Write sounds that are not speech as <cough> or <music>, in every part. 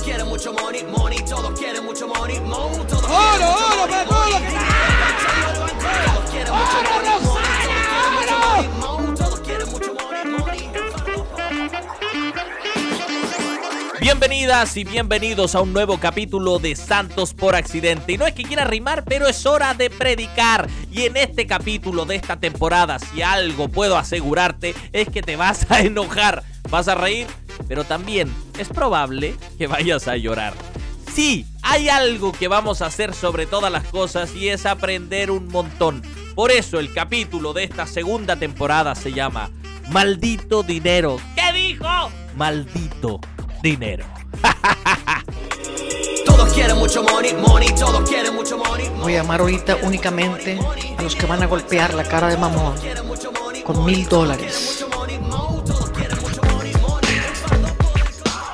Todos quieren mucho money, money, todos quieren mucho money, mo, todos ¡Oro, quieren oro, money, para todo lo money. que- Todos quieren mucho ¡Oro, money, money, Rosana, todos quieren mucho money, mo, todos quieren mucho money, money. Bienvenidas y bienvenidos a un nuevo capítulo de Santos por Accidente. Y no es que quiera rimar, pero es hora de predicar. Y en este capítulo de esta temporada, si algo puedo asegurarte, es que te vas a enojar, vas a reír, pero también es probable que vayas a llorar. Sí, hay algo que vamos a hacer sobre todas las cosas y es aprender un montón. Por eso el capítulo de esta segunda temporada se llama Maldito Dinero. ¿Qué dijo? Maldito Dinero. <laughs> Todos quieren mucho money, money, todos quieren mucho money, money. Voy a llamar ahorita únicamente a los que van a golpear la cara de mamón con mil dólares.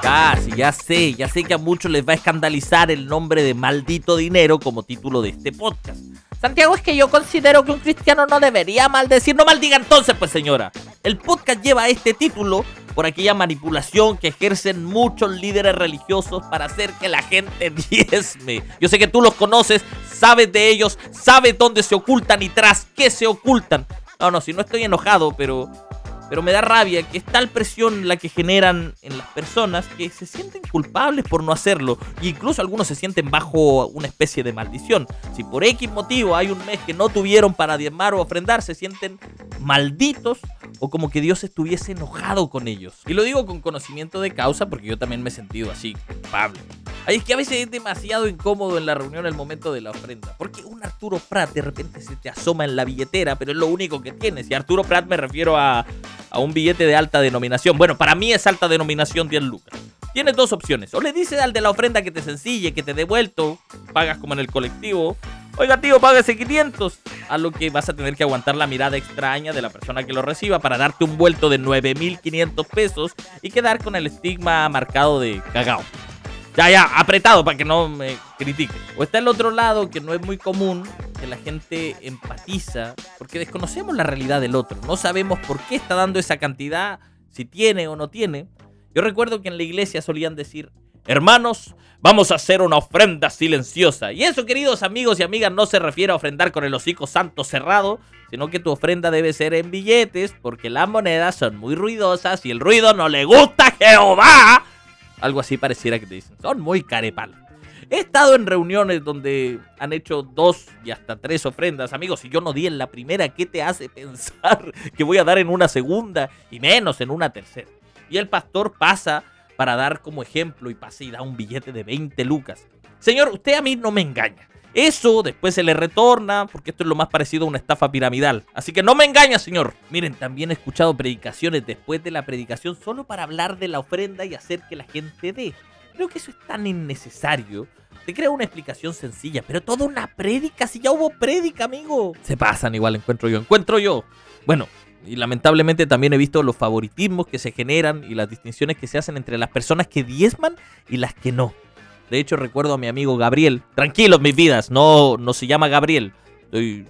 Casi, ya sé, ya sé que a muchos les va a escandalizar el nombre de maldito dinero como título de este podcast. Santiago, es que yo considero que un cristiano no debería maldecir. No maldiga entonces, pues señora. El podcast lleva este título por aquella manipulación que ejercen muchos líderes religiosos para hacer que la gente <laughs> diezme. Yo sé que tú los conoces, sabes de ellos, sabes dónde se ocultan y tras qué se ocultan. No, no, si no estoy enojado, pero pero me da rabia que es tal presión la que generan en las personas que se sienten culpables por no hacerlo. E incluso algunos se sienten bajo una especie de maldición. Si por X motivo hay un mes que no tuvieron para diezmar o ofrendar, se sienten malditos o como que Dios estuviese enojado con ellos. Y lo digo con conocimiento de causa porque yo también me he sentido así, culpable. Ay, es que a veces es demasiado incómodo en la reunión el momento de la ofrenda. Porque un Arturo Prat de repente se te asoma en la billetera, pero es lo único que tienes. Y Arturo Prat me refiero a, a un billete de alta denominación. Bueno, para mí es alta denominación 10 lucas. Tienes dos opciones. O le dices al de la ofrenda que te sencille, que te dé vuelto, pagas como en el colectivo. Oiga, tío, págase 500. A lo que vas a tener que aguantar la mirada extraña de la persona que lo reciba para darte un vuelto de 9.500 pesos y quedar con el estigma marcado de cagao. Ya, ya, apretado para que no me critique. O está el otro lado que no es muy común, que la gente empatiza, porque desconocemos la realidad del otro. No sabemos por qué está dando esa cantidad, si tiene o no tiene. Yo recuerdo que en la iglesia solían decir, hermanos, vamos a hacer una ofrenda silenciosa. Y eso, queridos amigos y amigas, no se refiere a ofrendar con el hocico santo cerrado, sino que tu ofrenda debe ser en billetes, porque las monedas son muy ruidosas y el ruido no le gusta a Jehová. Algo así pareciera que te dicen. Son muy carepal. He estado en reuniones donde han hecho dos y hasta tres ofrendas. Amigos, si yo no di en la primera, ¿qué te hace <laughs> pensar que voy a dar en una segunda y menos en una tercera? Y el pastor pasa para dar como ejemplo y pasa y da un billete de 20 lucas. Señor, usted a mí no me engaña. Eso después se le retorna, porque esto es lo más parecido a una estafa piramidal. Así que no me engaña, señor. Miren, también he escuchado predicaciones después de la predicación solo para hablar de la ofrenda y hacer que la gente dé. Creo que eso es tan innecesario. Te creo una explicación sencilla, pero toda una prédica, si ya hubo prédica, amigo. Se pasan igual, encuentro yo, encuentro yo. Bueno, y lamentablemente también he visto los favoritismos que se generan y las distinciones que se hacen entre las personas que diezman y las que no. De hecho, recuerdo a mi amigo Gabriel. Tranquilos, mis vidas, no, no se llama Gabriel. Estoy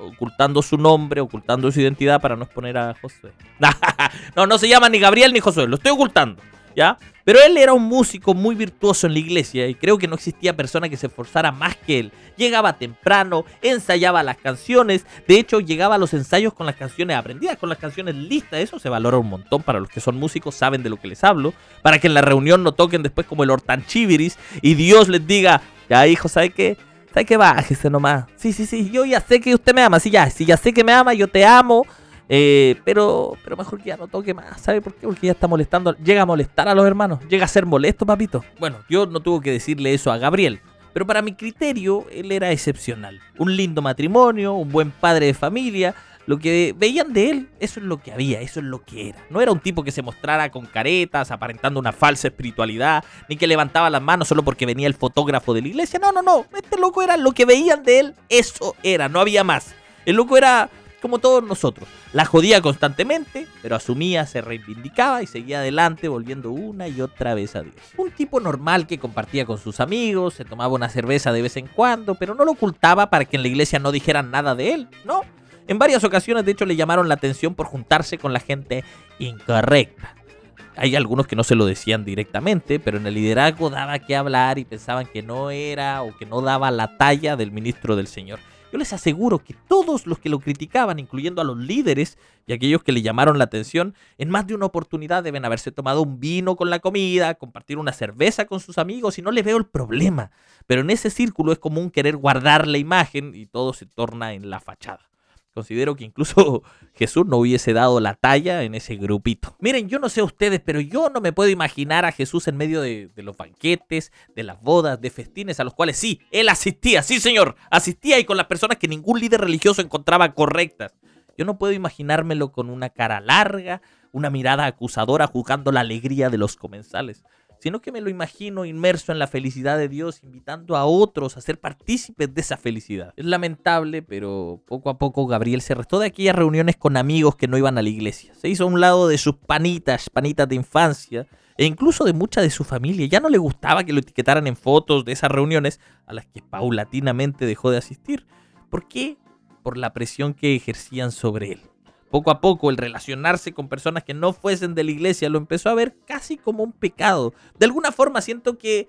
ocultando su nombre, ocultando su identidad para no exponer a Josué. <laughs> no, no se llama ni Gabriel ni Josué, lo estoy ocultando, ¿ya? Pero él era un músico muy virtuoso en la iglesia y creo que no existía persona que se esforzara más que él. Llegaba temprano, ensayaba las canciones, de hecho llegaba a los ensayos con las canciones aprendidas, con las canciones listas, eso se valora un montón para los que son músicos, saben de lo que les hablo, para que en la reunión no toquen después como el hortanchiviris y Dios les diga, ya hijo, ¿sabe qué? ¿Sabe qué? Bájese nomás. Sí, sí, sí, yo ya sé que usted me ama, sí, ya, ya sé que me ama, yo te amo. Eh, pero, pero mejor que ya no toque más, ¿sabe por qué? Porque ya está molestando, llega a molestar a los hermanos, llega a ser molesto, papito. Bueno, yo no tuve que decirle eso a Gabriel, pero para mi criterio, él era excepcional. Un lindo matrimonio, un buen padre de familia, lo que veían de él, eso es lo que había, eso es lo que era. No era un tipo que se mostrara con caretas, aparentando una falsa espiritualidad, ni que levantaba las manos solo porque venía el fotógrafo de la iglesia. No, no, no, este loco era lo que veían de él, eso era, no había más. El loco era como todos nosotros. La jodía constantemente, pero asumía, se reivindicaba y seguía adelante, volviendo una y otra vez a Dios. Un tipo normal que compartía con sus amigos, se tomaba una cerveza de vez en cuando, pero no lo ocultaba para que en la iglesia no dijeran nada de él, ¿no? En varias ocasiones, de hecho, le llamaron la atención por juntarse con la gente incorrecta. hay algunos que no se lo decían directamente, pero en el liderazgo daba que hablar y pensaban que no era o que no daba la talla del ministro del Señor. Yo les aseguro que todos los que lo criticaban, incluyendo a los líderes y aquellos que le llamaron la atención, en más de una oportunidad deben haberse tomado un vino con la comida, compartir una cerveza con sus amigos y no le veo el problema. Pero en ese círculo es común querer guardar la imagen y todo se torna en la fachada. Considero que incluso <laughs> Jesús no hubiese dado la talla en ese grupito. Miren, yo no sé ustedes, pero yo no me puedo imaginar a Jesús en medio de, los banquetes, de las bodas, de festines a los cuales sí, él asistía, sí señor, asistía y con las personas que ningún líder religioso encontraba correctas. Yo no puedo imaginármelo con una cara larga, una mirada acusadora juzgando la alegría de los comensales sino que me lo imagino inmerso en la felicidad de Dios, invitando a otros a ser partícipes de esa felicidad. Es lamentable, pero poco a poco Gabriel se restó de aquellas reuniones con amigos que no iban a la iglesia. Se hizo a un lado de sus panitas, panitas de infancia, e incluso de mucha de su familia. Ya no le gustaba que lo etiquetaran en fotos de esas reuniones a las que paulatinamente dejó de asistir. ¿Por qué? Por la presión que ejercían sobre él. Poco a poco el relacionarse con personas que no fuesen de la iglesia lo empezó a ver casi como un pecado. De alguna forma siento que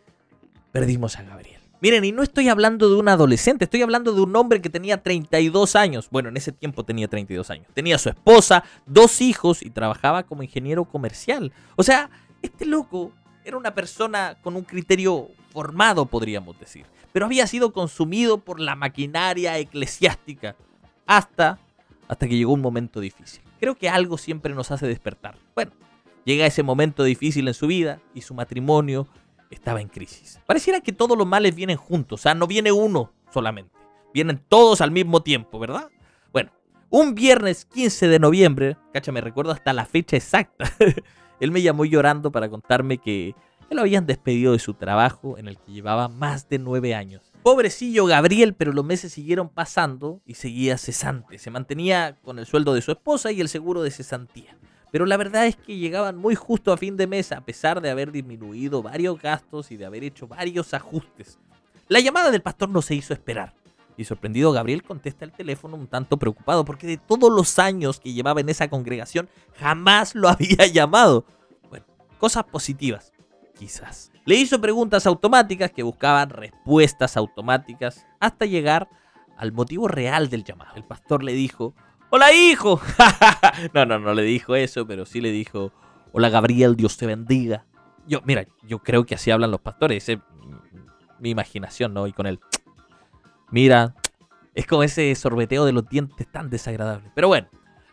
perdimos a Gabriel. Miren, y no estoy hablando de un adolescente, estoy hablando de un hombre que tenía 32 años. Bueno, en ese tiempo tenía 32 años. Tenía su esposa, dos hijos y trabajaba como ingeniero comercial. O sea, este loco era una persona con un criterio formado, podríamos decir. Pero había sido consumido por la maquinaria eclesiástica hasta hasta que llegó un momento difícil. Creo que algo siempre nos hace despertar. Bueno, llega ese momento difícil en su vida y su matrimonio estaba en crisis. Pareciera que todos los males vienen juntos, o sea, no viene uno solamente, vienen todos al mismo tiempo, ¿verdad? Bueno, un viernes 15 de noviembre, cacha, me recuerdo hasta la fecha exacta, <laughs> él me llamó llorando para contarme que, que lo habían despedido de su trabajo en el que llevaba más de nueve años Pobrecillo Gabriel, pero los meses siguieron pasando y seguía cesante. Se mantenía con el sueldo de su esposa y el seguro de cesantía. Pero la verdad es que llegaban muy justo a fin de mes a pesar de haber disminuido varios gastos y de haber hecho varios ajustes. La llamada del pastor no se hizo esperar. Y sorprendido Gabriel contesta el teléfono un tanto preocupado porque de todos los años que llevaba en esa congregación jamás lo <laughs> había llamado. Bueno, cosas positivas, quizás. Le hizo preguntas automáticas que buscaban respuestas automáticas hasta llegar al motivo real del llamado. El pastor le dijo, hola hijo. <laughs> no, no, no le dijo eso, pero sí le dijo, hola Gabriel, Dios te bendiga. Yo, mira, yo creo que así hablan los pastores. Es mi imaginación, ¿no? Y con él, <tsk> mira, <tsk> es como ese sorbeteo de los dientes tan desagradable. Pero bueno,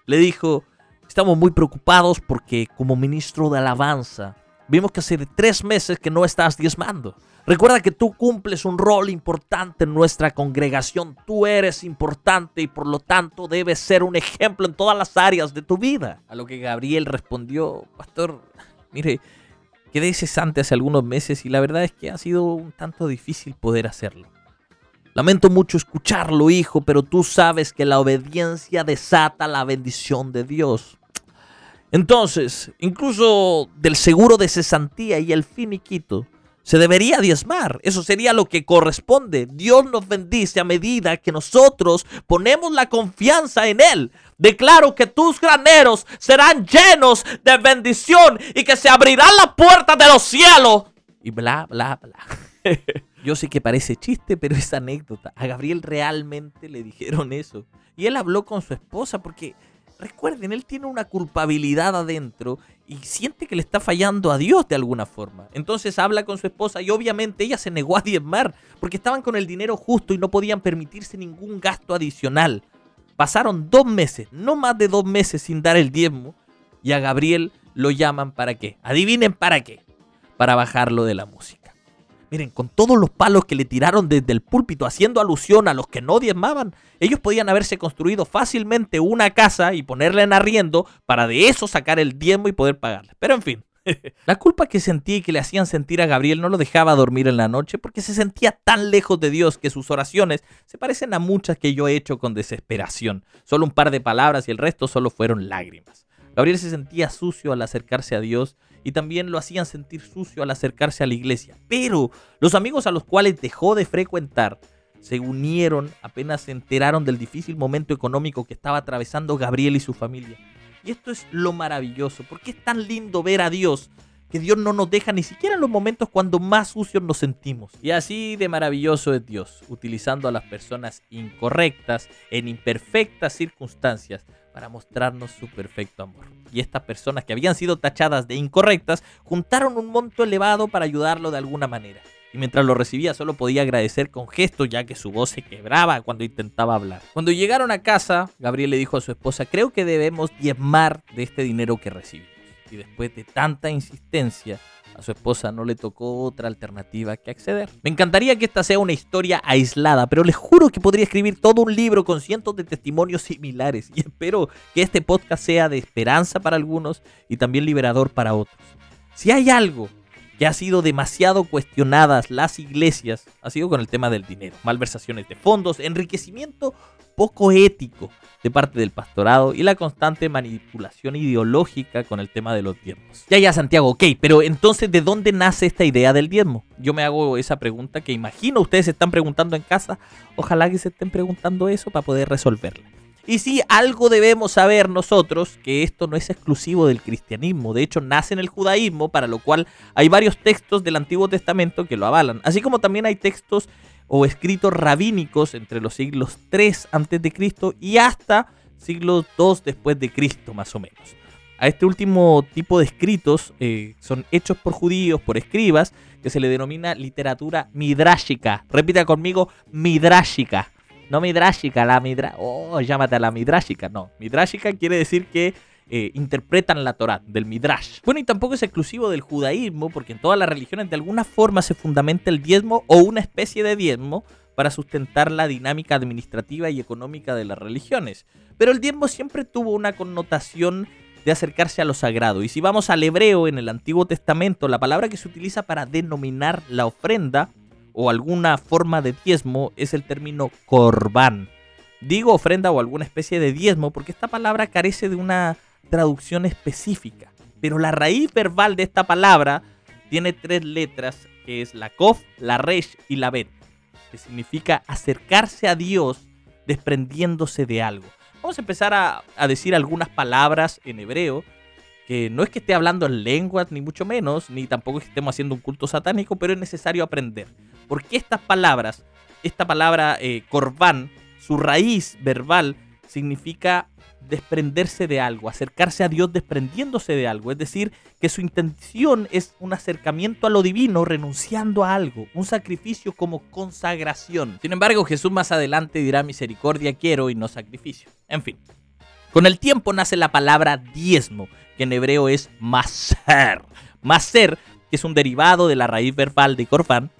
le dijo, estamos muy preocupados porque como ministro de alabanza Vimos que hace tres meses que no estás diezmando. Recuerda que tú cumples un rol importante en nuestra congregación. Tú eres importante y por lo tanto debes ser un ejemplo en todas las áreas de tu vida. A lo que Gabriel respondió, pastor, mire, quedé cesante hace algunos meses y la verdad es que ha sido un tanto difícil poder hacerlo. Lamento mucho escucharlo, hijo, pero tú sabes que la obediencia desata la bendición de Dios. Entonces, incluso del seguro de cesantía y el finiquito, se debería diezmar. Eso sería lo que corresponde. Dios nos bendice a medida que nosotros ponemos la confianza en Él. Declaro que tus graneros serán llenos de bendición y que se abrirán las puertas de los cielos. Y bla, bla, bla. <laughs> Yo sé que parece chiste, pero es anécdota. A Gabriel realmente le dijeron eso. Y él habló con su esposa porque recuerden, él tiene una culpabilidad adentro y siente que le está fallando a Dios de alguna forma. Entonces habla con su esposa y obviamente ella se negó a diezmar porque estaban con el dinero justo y no podían permitirse ningún gasto adicional. Pasaron dos meses, no más de dos meses sin dar el diezmo y a Gabriel lo llaman para qué. Adivinen para qué. Para bajarlo de la música. Miren, con todos los palos que le tiraron desde el púlpito haciendo alusión a los que no diezmaban, ellos podían haberse construido fácilmente una casa y ponerla en arriendo para de eso sacar el diezmo y poder pagarle. Pero en fin, <laughs> la culpa que sentía y que le hacían sentir a Gabriel no lo dejaba dormir en la noche porque se sentía tan lejos de Dios que sus oraciones se parecen a muchas que yo he hecho con desesperación. Solo un par de palabras y el resto solo fueron lágrimas. Gabriel se sentía sucio al acercarse a Dios y también lo hacían sentir sucio al acercarse a la iglesia. Pero los amigos a los cuales dejó de frecuentar se unieron apenas se enteraron del difícil momento económico que estaba atravesando Gabriel y su familia. Y esto es lo maravilloso, porque es tan lindo ver a Dios que Dios no nos deja ni siquiera en los momentos cuando más sucios nos sentimos. Y así de maravilloso es Dios, utilizando a las personas incorrectas, en imperfectas circunstancias, para mostrarnos su perfecto amor. Y estas personas que habían sido tachadas de incorrectas juntaron un monto elevado para ayudarlo de alguna manera. Y mientras lo recibía solo podía agradecer con gestos ya que su voz se quebraba cuando intentaba hablar. Cuando llegaron a casa, Gabriel le dijo a su esposa, creo que debemos diezmar de este dinero que recibimos. Y después de tanta insistencia, a su esposa no le tocó otra alternativa que acceder. Me encantaría que esta sea una historia aislada, pero les juro que podría escribir todo un libro con cientos de testimonios similares y espero que este podcast sea de esperanza para algunos y también liberador para otros. Si hay algo que ha sido demasiado cuestionadas las iglesias, ha sido con el tema del dinero, malversaciones de fondos, enriquecimiento poco ético de parte del pastorado y la constante manipulación ideológica con el tema de los diezmos. Ya, ya, Santiago, ok, pero entonces, ¿de dónde nace esta idea del diezmo? Yo me hago esa pregunta que imagino ustedes se están preguntando en casa. Ojalá que se estén preguntando eso para poder resolverla. Y sí, algo debemos saber nosotros, que esto no es exclusivo del cristianismo, de hecho nace en el judaísmo, para lo cual hay varios textos del Antiguo Testamento que lo avalan, así como también hay textos o escritos rabínicos entre los siglos 3 antes de Cristo y hasta siglos 2 después de Cristo, más o menos. A este último tipo de escritos eh, son hechos por judíos, por escribas, que se le denomina literatura midrásica. Repita conmigo, midrásica. No midrásica, la midra... Oh, llámate a la midrásica. No, midrásica quiere decir que eh, interpretan la Torah, del Midrash. Bueno, y tampoco es exclusivo del judaísmo, porque en todas las religiones de alguna forma se fundamenta el diezmo o una especie de diezmo para sustentar la dinámica administrativa y económica de las religiones. Pero el diezmo siempre tuvo una connotación de acercarse a lo sagrado. Y si vamos al hebreo en el Antiguo Testamento, la palabra que se utiliza para denominar la ofrenda o alguna forma de diezmo es el término corbán. Digo ofrenda o alguna especie de diezmo porque esta palabra carece de una traducción específica. Pero la raíz verbal de esta palabra tiene tres letras, que es la kof, la resh y la bet, que significa acercarse a Dios desprendiéndose de algo. Vamos a empezar a, a decir algunas palabras en hebreo, que no es que esté hablando en lenguas, ni mucho menos, ni tampoco estemos haciendo un culto satánico, pero es necesario aprender. Porque estas palabras, esta palabra eh, korban, su raíz verbal significa desprenderse de algo, acercarse a Dios desprendiéndose de algo, es decir, que su intención es un acercamiento a lo divino renunciando a algo, un sacrificio como consagración. Sin embargo, Jesús más adelante dirá misericordia quiero y no sacrificio. En fin, con el tiempo nace la palabra diezmo, que en hebreo es maser. Maser, que es un derivado de la raíz verbal de korban,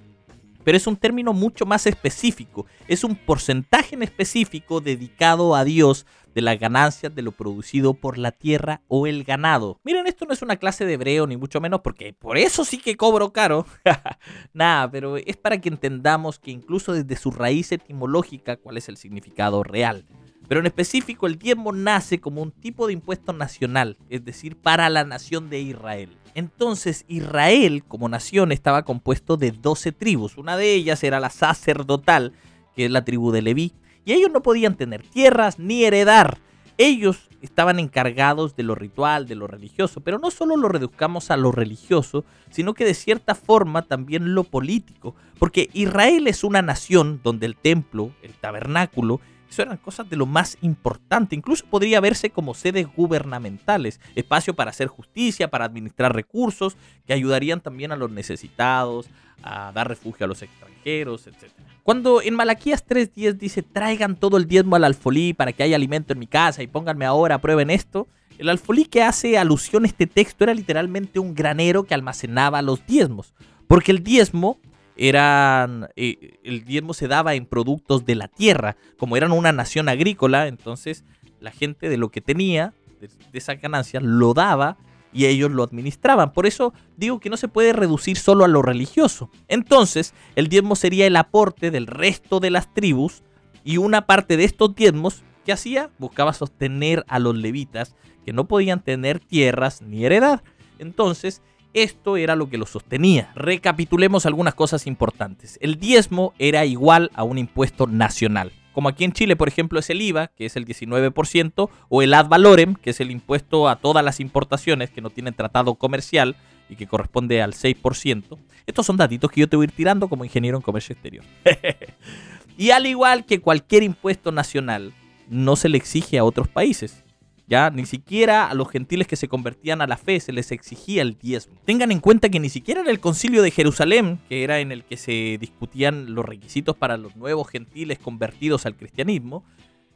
pero es un término mucho más específico. Es un porcentaje en específico dedicado a Dios de las ganancias de lo producido por la tierra o el ganado. Miren, esto no es una clase de hebreo, ni mucho menos, porque por eso sí que cobro caro. <laughs> Nada, pero es para que entendamos que incluso desde su raíz etimológica, cuál es el significado real. Pero en específico, el diezmo nace como un tipo de impuesto nacional, es decir, para la nación de Israel. Entonces Israel como nación estaba compuesto de 12 tribus. Una de ellas era la sacerdotal, que es la tribu de Leví. Y ellos no podían tener tierras ni heredar. Ellos estaban encargados de lo ritual, de lo religioso, pero no solo lo reduzcamos a lo religioso, sino que de cierta forma también lo político, porque Israel es una nación donde el templo, el tabernáculo, eso eran cosas de lo más importante. Incluso podría verse como sedes gubernamentales, espacio para hacer justicia, para administrar recursos, que ayudarían también a los necesitados, a dar refugio a los extranjeros, etc. Cuando en Malaquías 3.10 dice traigan todo el diezmo al alfolí para que haya alimento en mi casa y pónganme ahora, prueben esto, el alfolí que hace alusión a este texto era literalmente un granero que almacenaba los diezmos. Porque el diezmo eran eh, el diezmo se daba en productos de la tierra, como eran una nación agrícola, entonces la gente de lo que tenía, de, de esa ganancia, lo daba y ellos lo administraban. Por eso digo que no se puede reducir solo a lo religioso. Entonces, el diezmo sería el aporte del resto de las tribus y una parte de estos diezmos que hacía buscaba sostener a los levitas que no podían tener tierras ni heredad. Entonces, esto era lo que lo sostenía. Recapitulemos algunas cosas importantes. El diezmo era igual a un impuesto nacional. como aquí en Chile, por ejemplo, es el IVA, que es el 19%, o el ad valorem, que es el impuesto a todas las importaciones que no tienen tratado comercial y que corresponde al 6%. Estos son datitos que yo te voy a ir tirando como ingeniero en comercio exterior. <laughs> y al igual que cualquier impuesto nacional, no se le exige a otros países. Ya ni siquiera a los gentiles que se convertían a la fe se les exigía el diezmo. Tengan en cuenta que ni siquiera en el concilio de Jerusalén, que era en el que se discutían los requisitos para los nuevos gentiles convertidos al cristianismo,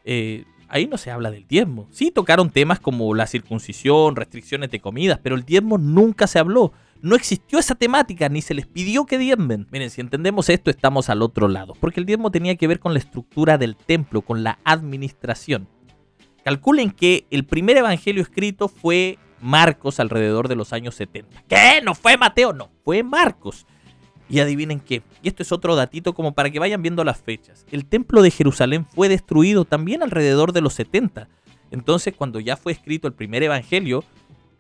eh, ahí no se habla del diezmo. Sí tocaron temas como la circuncisión, restricciones de comidas, pero el diezmo nunca se habló. No existió esa temática, ni se les pidió que diezmen. Miren, si entendemos esto, estamos al otro lado, porque el diezmo tenía que ver con la estructura del templo, con la administración. Calculen que el primer evangelio escrito fue Marcos alrededor de los años 70. ¿Qué? ¿No fue Mateo? No, fue Marcos. Y adivinen qué, y esto es otro datito como para que vayan viendo las fechas. El templo de Jerusalén fue destruido también alrededor de los 70. Entonces, cuando ya fue escrito el primer evangelio,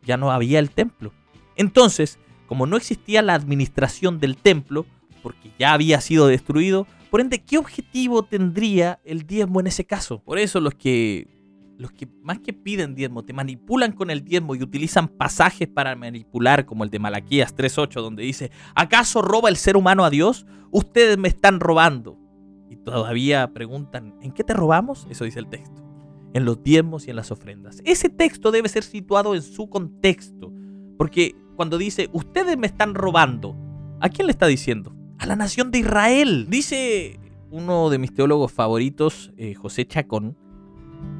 ya no había el templo. Entonces, como no existía la administración del templo, porque ya había sido destruido, por ende, ¿qué objetivo tendría el diezmo en ese caso? Por eso los que los que más que piden diezmo, te manipulan con el diezmo y utilizan pasajes para manipular, como el de Malaquías 3.8, donde dice, ¿acaso roba el ser humano a Dios? Ustedes me están robando. Y todavía preguntan, ¿en qué te robamos? Eso dice el texto. En los diezmos y en las ofrendas. Ese texto debe ser situado en su contexto. Porque cuando dice, ustedes me están robando, ¿a quién le está diciendo? A la nación de Israel. Dice uno de mis teólogos favoritos, eh, José Chacón,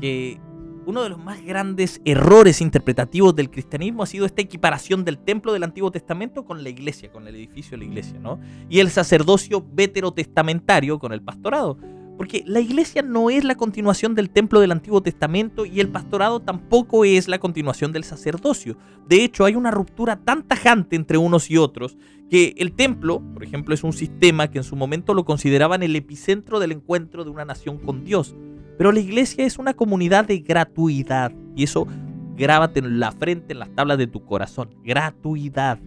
que uno de los más grandes errores interpretativos del cristianismo ha sido esta equiparación del templo del Antiguo Testamento con la iglesia, con el edificio de la iglesia, ¿no? Y el sacerdocio veterotestamentario con el pastorado. Porque la iglesia no es la continuación del templo del Antiguo Testamento y el pastorado tampoco es la continuación del sacerdocio. De hecho, hay una ruptura tan tajante entre unos y otros que el templo, por ejemplo, es un sistema que en su momento lo consideraban el epicentro del encuentro de una nación con Dios. Pero la iglesia es una comunidad de gratuidad. Y eso grábate en la frente, en las tablas de tu corazón. Gratuidad.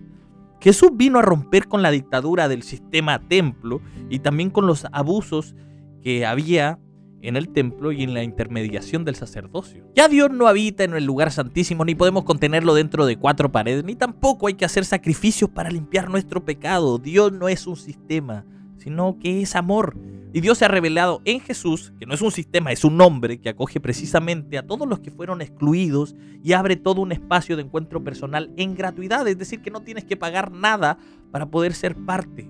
Jesús vino a romper con la dictadura del sistema templo y también con los abusos que había en el templo y en la intermediación del sacerdocio. Ya Dios no habita en el lugar santísimo, ni podemos contenerlo dentro de cuatro paredes, ni tampoco hay que hacer sacrificios para limpiar nuestro pecado. Dios no es un sistema, sino que es amor. Y Dios se ha revelado en Jesús, que no es un sistema, es un nombre que acoge precisamente a todos los que fueron excluidos y abre todo un espacio de encuentro personal en gratuidad, es decir, que no tienes que pagar nada para poder ser parte.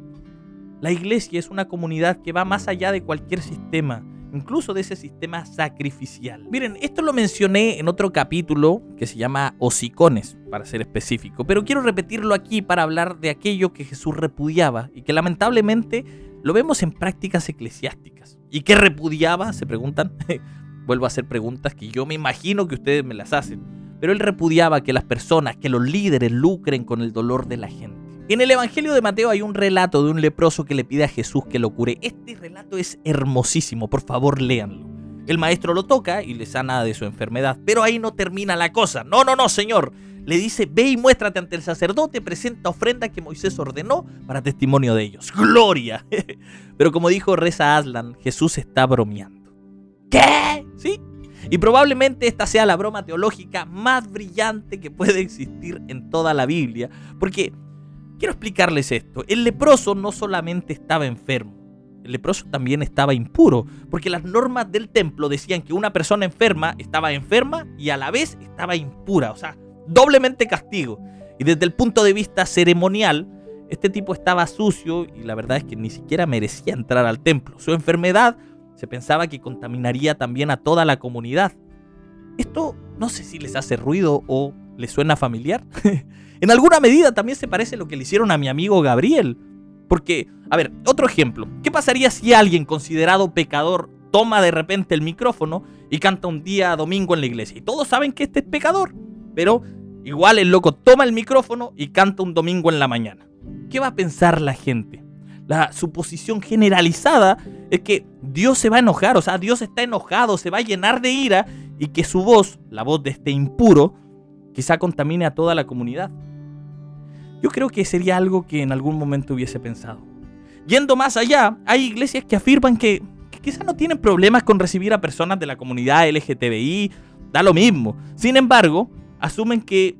La iglesia es una comunidad que va más allá de cualquier sistema, incluso de ese sistema sacrificial. Miren, esto lo mencioné en otro capítulo que se llama Hocicones, para ser específico, pero quiero repetirlo aquí para hablar de aquello que Jesús repudiaba y que lamentablemente lo vemos en prácticas eclesiásticas. ¿Y qué repudiaba? Se preguntan. <laughs> Vuelvo a hacer preguntas que yo me imagino que ustedes me las hacen. Pero él repudiaba que las personas, que los líderes lucren con el dolor de la gente. En el Evangelio de Mateo hay un relato de un leproso que le pide a Jesús que lo cure. Este relato es hermosísimo, por favor léanlo. El maestro lo toca y le sana de su enfermedad, pero ahí no termina la cosa. No, no, no, señor le dice, ve y muéstrate ante el sacerdote, presenta ofrenda que Moisés ordenó para testimonio de ellos. ¡Gloria! <laughs> Pero como dijo Reza Aslan, Jesús está bromeando. ¿Qué? ¿Sí? Y probablemente esta sea la broma teológica más brillante que puede existir en toda la Biblia. Porque quiero explicarles esto. El leproso no solamente estaba enfermo, el leproso también estaba impuro, porque las normas del templo decían que una persona enferma estaba enferma y a la vez estaba impura. O sea, doblemente castigo. Y desde el punto de vista ceremonial, este tipo estaba sucio y la verdad es que ni siquiera merecía entrar al templo. Su enfermedad se pensaba que contaminaría también a toda la comunidad. Esto no sé si les hace ruido o les suena familiar. <laughs> en alguna medida también se parece a lo que le hicieron a mi amigo Gabriel. Porque, a ver, otro ejemplo. ¿Qué pasaría si alguien considerado pecador toma de repente el micrófono y canta un día domingo en la iglesia? Y todos saben que este es pecador. Pero igual el loco toma el micrófono y canta un domingo en la mañana. ¿Qué va a pensar la gente? La suposición generalizada es que Dios se va a enojar, o sea, Dios está enojado, se va a llenar de ira y que su voz, la voz de este impuro, quizá contamine a toda la comunidad. Yo creo que sería algo que en algún momento hubiese pensado. Yendo más allá, hay iglesias que afirman que, quizás no tienen problemas con recibir a personas de la comunidad LGTBI, da lo mismo. Sin embargo, asumen que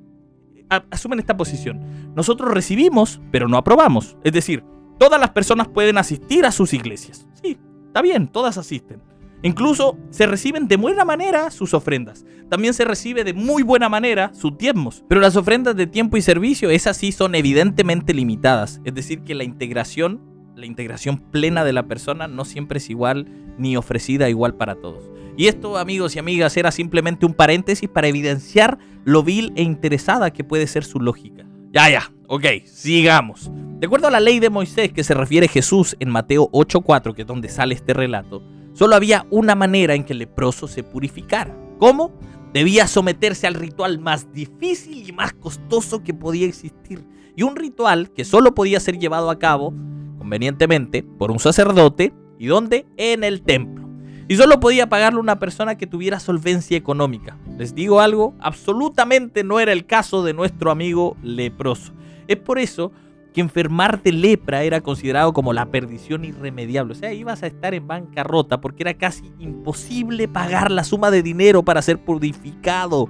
asumen esta posición. Nosotros recibimos, pero no aprobamos. Es decir, todas las personas pueden asistir a sus iglesias. Sí, está bien, todas asisten. Incluso se reciben de buena manera sus ofrendas. También se recibe de muy buena manera sus diezmos. Pero las ofrendas de tiempo y servicio, esas sí son evidentemente limitadas. Es decir, que la integración, la integración plena de la persona no siempre es igual ni ofrecida igual para todos. Y esto, amigos y amigas, era simplemente un paréntesis para evidenciar lo vil e interesada que puede ser su lógica. Ya, ya, ok, sigamos. De acuerdo a la ley de Moisés que se refiere Jesús en Mateo 8.4, que es donde sale este relato, solo había una manera en que el leproso se purificara. ¿Cómo? Debía someterse al ritual más difícil y más costoso que podía existir. Y un ritual que solo podía ser llevado a cabo, convenientemente, por un sacerdote. ¿Y dónde? En el templo y solo podía pagarlo una persona que tuviera solvencia económica. Les digo algo, absolutamente no era el caso de nuestro amigo leproso. Es por eso que enfermar de lepra era considerado como la perdición irremediable. O sea, ibas a estar en bancarrota porque era casi imposible pagar la suma de dinero para ser purificado.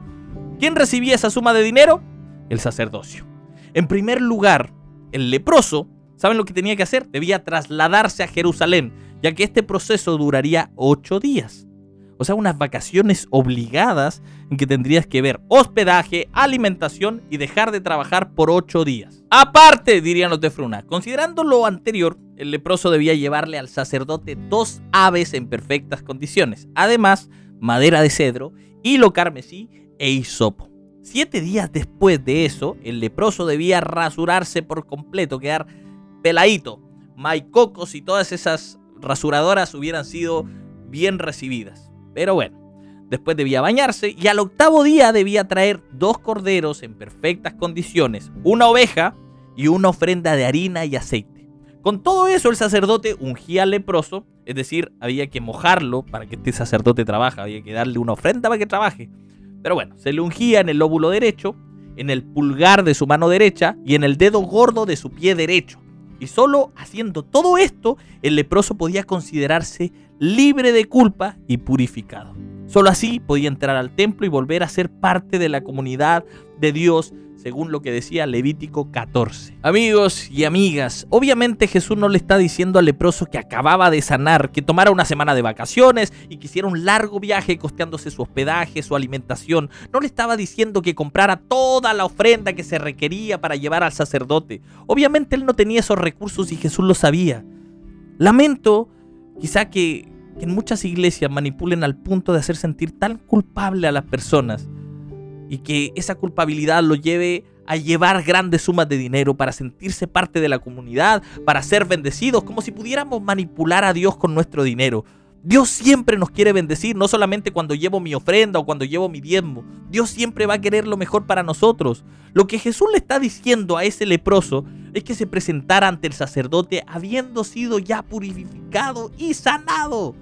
¿Quién recibía esa suma de dinero? El sacerdocio. En primer lugar, el leproso, ¿saben lo que tenía que hacer? Debía trasladarse a Jerusalén ya que este proceso duraría ocho días. O sea, unas vacaciones obligadas en que tendrías que ver hospedaje, alimentación y dejar de trabajar por ocho días. Aparte, dirían los de Fruna, considerando lo anterior, el leproso debía llevarle al sacerdote dos aves en perfectas condiciones. Además, madera de cedro, hilo carmesí e hisopo. Siete días después de eso, el leproso debía rasurarse por completo, quedar peladito, maicocos y todas esas rasuradoras hubieran sido bien recibidas. Pero bueno, después debía bañarse y al octavo día debía traer dos corderos en perfectas condiciones, una oveja y una ofrenda de harina y aceite. Con todo eso el sacerdote ungía al leproso, es decir, había que mojarlo para que este sacerdote trabaje, había que darle una ofrenda para que trabaje. Pero bueno, se le ungía en el lóbulo derecho, en el pulgar de su mano derecha y en el dedo gordo de su pie derecho. Y solo haciendo todo esto, el leproso podía considerarse libre de culpa y purificado. Solo así podía entrar al templo y volver a ser parte de la comunidad de Dios según lo que decía Levítico 14. Amigos y amigas, obviamente Jesús no le está diciendo al leproso que acababa de sanar, que tomara una semana de vacaciones y que hiciera un largo viaje costeándose su hospedaje, su alimentación. No le estaba diciendo que comprara toda la ofrenda que se requería para llevar al sacerdote. Obviamente él no tenía esos recursos y Jesús lo sabía. Lamento quizá que, que en muchas iglesias manipulen al punto de hacer sentir tan culpable a las personas y que esa culpabilidad lo lleve a llevar grandes sumas de dinero para sentirse parte de la comunidad, para ser bendecidos, como si pudiéramos manipular a Dios con nuestro dinero. Dios siempre nos quiere bendecir, no solamente cuando llevo mi ofrenda o cuando llevo mi diezmo. Dios siempre va a querer lo mejor para nosotros. Lo que Jesús le está diciendo a ese leproso es que se presentara ante el sacerdote habiendo sido ya purificado y sanado.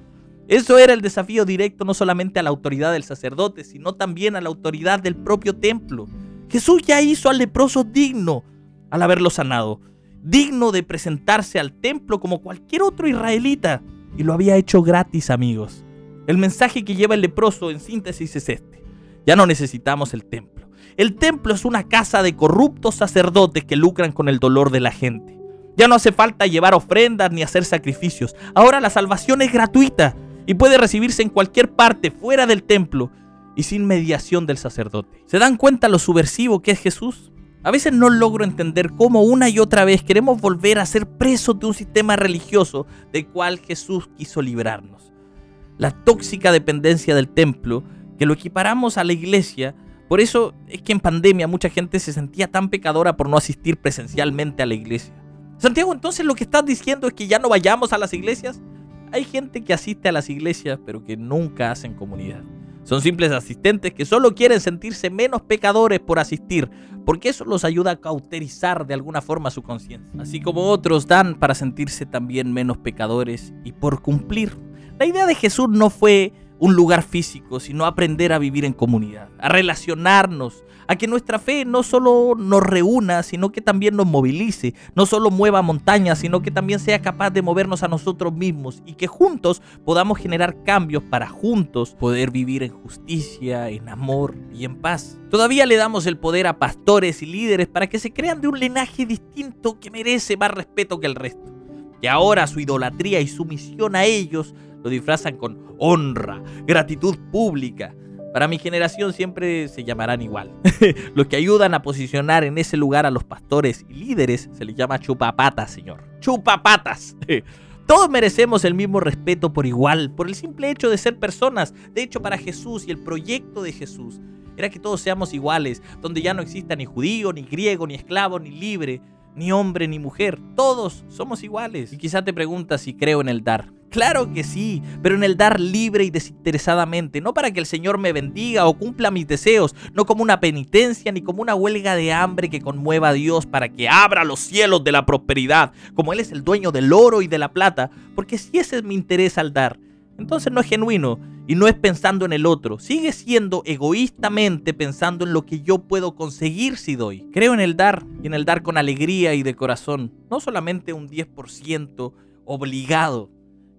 Eso era el desafío directo no solamente a la autoridad del sacerdote, sino también a la autoridad del propio templo. Jesús ya hizo al leproso digno al haberlo sanado, digno de presentarse al templo como cualquier otro israelita, y lo había hecho gratis, amigos. El mensaje que lleva el leproso en síntesis es este. Ya no necesitamos el templo. El templo es una casa de corruptos sacerdotes que lucran con el dolor de la gente. Ya no hace falta llevar ofrendas ni hacer sacrificios. Ahora la salvación es gratuita y puede recibirse en cualquier parte fuera del templo y sin mediación del sacerdote. ¿Se dan cuenta lo subversivo que es Jesús? A veces no logro entender cómo una y otra vez queremos volver a ser presos de un sistema religioso del cual Jesús quiso librarnos. La tóxica dependencia del templo, que lo equiparamos a la iglesia, por eso es que en pandemia mucha gente se sentía tan pecadora por no asistir presencialmente a la iglesia. Santiago, entonces lo que estás diciendo es que ya no vayamos a las iglesias. Hay gente que asiste a las iglesias pero que nunca hacen comunidad. Son simples asistentes que solo quieren sentirse menos pecadores por asistir, porque eso los ayuda a cauterizar de alguna forma su conciencia. Así como otros dan para sentirse también menos pecadores y por cumplir. La idea de Jesús no fue un lugar físico, sino aprender a vivir en comunidad, a relacionarnos, a que nuestra fe no solo nos reúna, sino que también nos movilice, no solo mueva montañas, sino que también sea capaz de movernos a nosotros mismos y que juntos podamos generar cambios para juntos poder vivir en justicia, en amor y en paz. Todavía le damos el poder a pastores y líderes para que se crean de un linaje distinto que merece más respeto que el resto. Y ahora su idolatría y sumisión a ellos lo disfrazan con honra, gratitud pública. Para mi generación siempre se llamarán igual. <laughs> Los que ayudan a posicionar en ese lugar a los pastores y líderes se les llama chupapatas, señor. Chupapatas. <laughs> Todos merecemos el mismo respeto por igual, por el simple hecho de ser personas. De hecho, para Jesús y el proyecto de Jesús era que todos seamos iguales, donde ya no exista ni judío, ni griego, ni esclavo, ni libre, ni hombre, ni mujer. Todos somos iguales. Y quizá te preguntas si creo en el dar. Claro que sí, pero en el dar libre y desinteresadamente, no para que el Señor me bendiga o cumpla mis deseos, no como una penitencia ni como una huelga de hambre que conmueva a Dios para que abra los cielos de la prosperidad, como Él es el dueño del oro y de la plata, porque si ese es mi interés al dar, entonces no es genuino y no es pensando en el otro, sigue siendo egoístamente pensando en lo que yo puedo conseguir si doy. Creo en el dar y en el dar con alegría y de corazón, no solamente un 10% obligado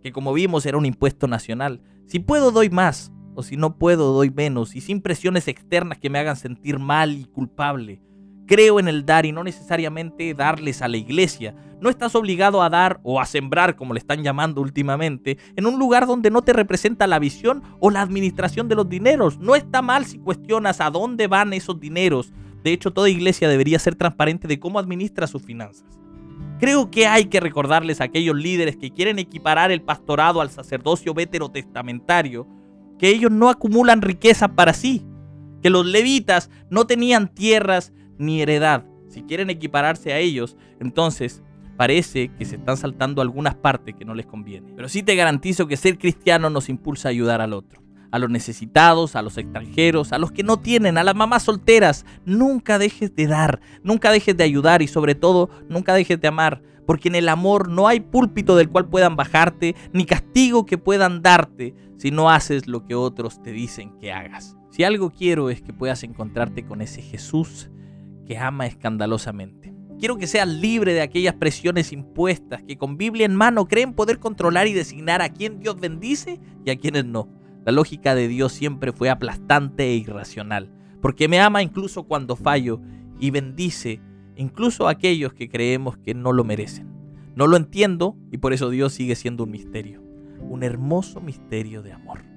que como vimos era un impuesto nacional. Si puedo doy más, o si no puedo doy menos, y sin presiones externas que me hagan sentir mal y culpable. Creo en el dar y no necesariamente darles a la iglesia. No estás obligado a dar o a sembrar, como le están llamando últimamente, en un lugar donde no te representa la visión o la administración de los dineros. No está mal si cuestionas a dónde van esos dineros. De hecho, toda iglesia debería ser transparente de cómo administra sus finanzas. Creo que hay que recordarles a aquellos líderes que quieren equiparar el pastorado al sacerdocio veterotestamentario, que ellos no acumulan riqueza para sí, que los levitas no tenían tierras ni heredad. Si quieren equipararse a ellos, entonces parece que se están saltando algunas partes que no les conviene. Pero sí te garantizo que ser cristiano nos impulsa a ayudar al otro a los necesitados, a los extranjeros, a los que no tienen, a las mamás solteras. Nunca dejes de dar, nunca dejes de ayudar y sobre todo nunca dejes de amar, porque en el amor no hay púlpito del cual puedan bajarte, ni castigo que puedan darte si no haces lo que otros te dicen que hagas. Si algo quiero es que puedas encontrarte con ese Jesús que ama escandalosamente. Quiero que seas libre de aquellas presiones impuestas que con Biblia en mano creen poder controlar y designar a quien Dios bendice y a quienes no. La lógica de Dios siempre fue aplastante e irracional, porque me ama incluso cuando fallo y bendice incluso a aquellos que creemos que no lo merecen. No lo entiendo y por eso Dios sigue siendo un misterio, un hermoso misterio de amor.